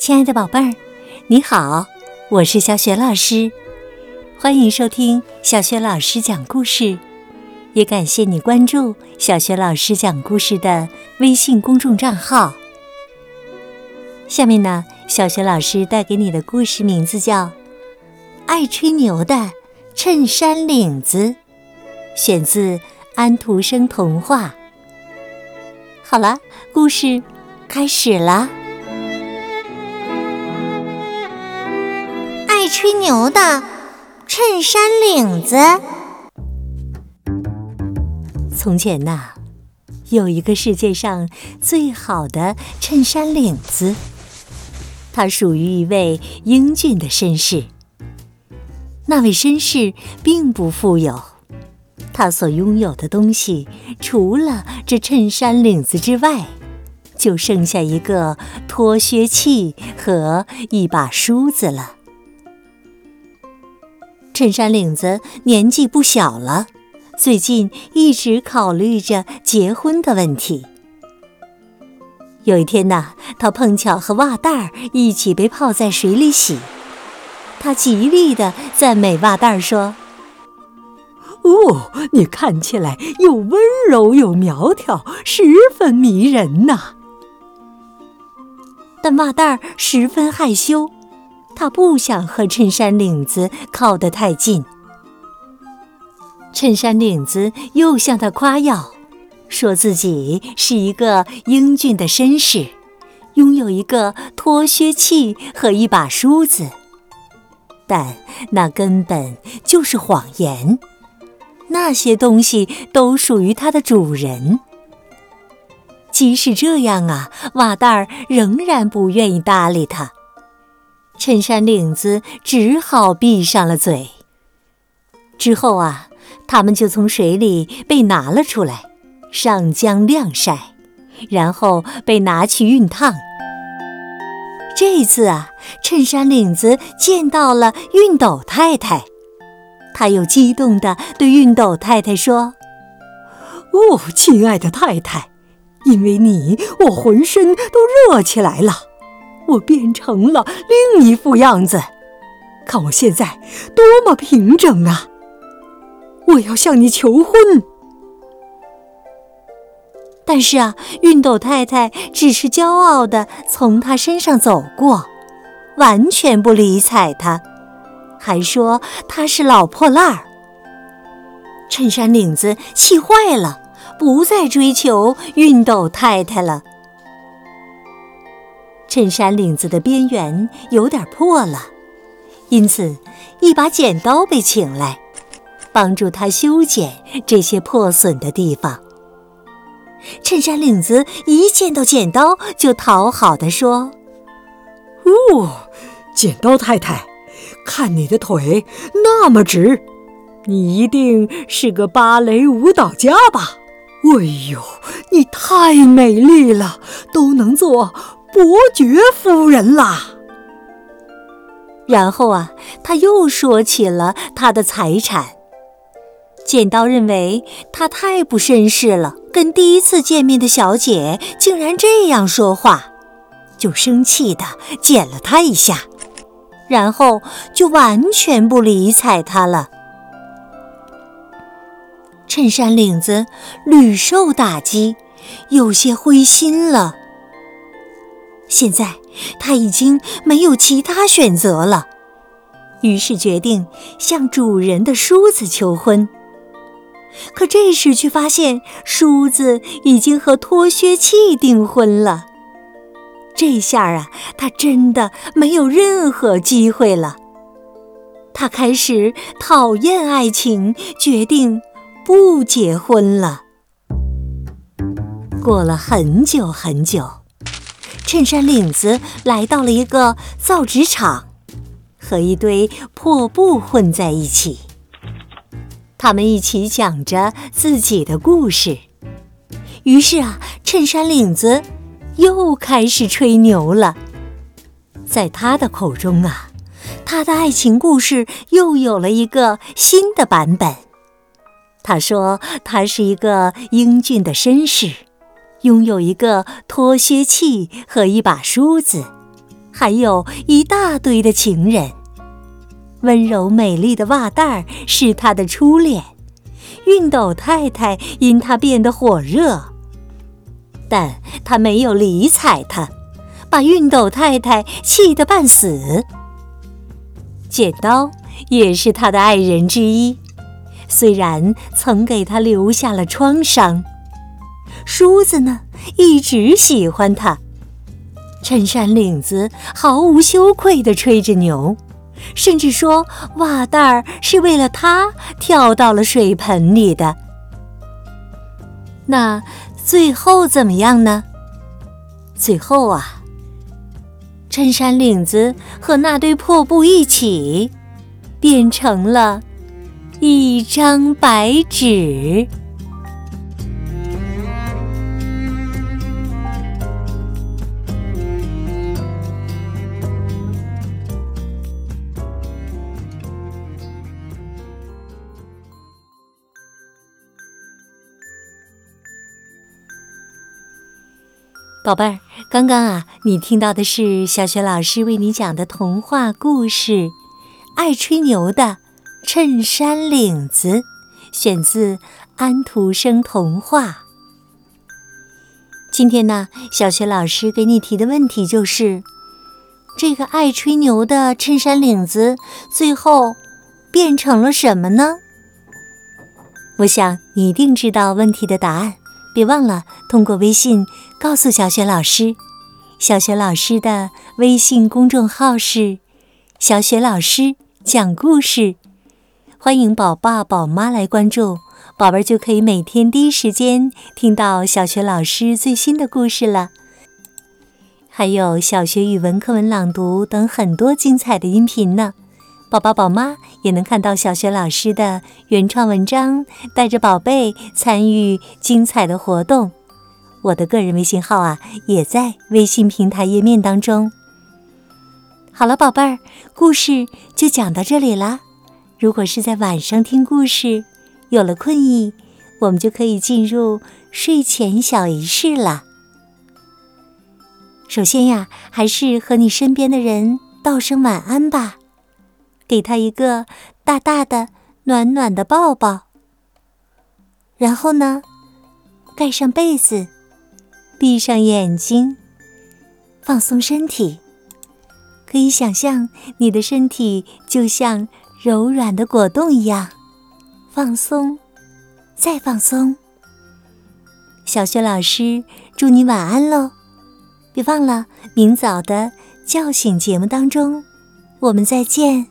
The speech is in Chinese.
亲爱的宝贝儿，你好，我是小雪老师，欢迎收听小雪老师讲故事，也感谢你关注小雪老师讲故事的微信公众账号。下面呢，小雪老师带给你的故事名字叫《爱吹牛的衬衫领子》，选自安徒生童话。好了，故事开始了。吹牛的衬衫领子。从前呐，有一个世界上最好的衬衫领子，他属于一位英俊的绅士。那位绅士并不富有，他所拥有的东西除了这衬衫领子之外，就剩下一个脱靴器和一把梳子了。衬衫领子年纪不小了，最近一直考虑着结婚的问题。有一天呐，他碰巧和袜带儿一起被泡在水里洗，他极力的赞美袜带儿说：“哦，你看起来又温柔又苗条，十分迷人呐。”但袜带儿十分害羞。他不想和衬衫领子靠得太近。衬衫领子又向他夸耀，说自己是一个英俊的绅士，拥有一个脱靴器和一把梳子。但那根本就是谎言，那些东西都属于他的主人。即使这样啊，瓦蛋儿仍然不愿意搭理他。衬衫领子只好闭上了嘴。之后啊，他们就从水里被拿了出来，上浆晾晒，然后被拿去熨烫。这次啊，衬衫领子见到了熨斗太太，他又激动地对熨斗太太说：“哦，亲爱的太太，因为你，我浑身都热起来了。”我变成了另一副样子，看我现在多么平整啊！我要向你求婚。但是啊，熨斗太太只是骄傲的从他身上走过，完全不理睬他，还说他是老破烂儿。衬衫领子气坏了，不再追求熨斗太太了。衬衫领子的边缘有点破了，因此一把剪刀被请来，帮助他修剪这些破损的地方。衬衫领子一见到剪刀，就讨好的说：“哦，剪刀太太，看你的腿那么直，你一定是个芭蕾舞蹈家吧？哎呦，你太美丽了，都能做。”伯爵夫人啦。然后啊，他又说起了他的财产。剪刀认为他太不绅士了，跟第一次见面的小姐竟然这样说话，就生气的剪了他一下，然后就完全不理睬他了。衬衫领子屡受打击，有些灰心了。现在他已经没有其他选择了，于是决定向主人的梳子求婚。可这时却发现梳子已经和脱靴器订婚了。这下啊，他真的没有任何机会了。他开始讨厌爱情，决定不结婚了。过了很久很久。衬衫领子来到了一个造纸厂，和一堆破布混在一起。他们一起讲着自己的故事。于是啊，衬衫领子又开始吹牛了。在他的口中啊，他的爱情故事又有了一个新的版本。他说他是一个英俊的绅士。拥有一个脱靴器和一把梳子，还有一大堆的情人。温柔美丽的袜带儿是他的初恋，熨斗太太因他变得火热，但他没有理睬他，把熨斗太太气得半死。剪刀也是他的爱人之一，虽然曾给他留下了创伤。梳子呢，一直喜欢它。衬衫领子毫无羞愧地吹着牛。甚至说，袜带儿是为了它跳到了水盆里的。那最后怎么样呢？最后啊，衬衫领子和那堆破布一起，变成了一张白纸。宝贝儿，刚刚啊，你听到的是小雪老师为你讲的童话故事《爱吹牛的衬衫领子》，选自安徒生童话。今天呢，小雪老师给你提的问题就是：这个爱吹牛的衬衫领子最后变成了什么呢？我想你一定知道问题的答案。别忘了通过微信告诉小雪老师，小雪老师的微信公众号是“小雪老师讲故事”，欢迎宝爸宝妈来关注，宝贝就可以每天第一时间听到小雪老师最新的故事了。还有小学语文课文朗读等很多精彩的音频呢。宝宝宝妈也能看到小学老师的原创文章，带着宝贝参与精彩的活动。我的个人微信号啊，也在微信平台页面当中。好了，宝贝儿，故事就讲到这里啦。如果是在晚上听故事，有了困意，我们就可以进入睡前小仪式了。首先呀，还是和你身边的人道声晚安吧。给他一个大大的、暖暖的抱抱。然后呢，盖上被子，闭上眼睛，放松身体。可以想象你的身体就像柔软的果冻一样，放松，再放松。小雪老师祝你晚安喽！别忘了明早的叫醒节目当中，我们再见。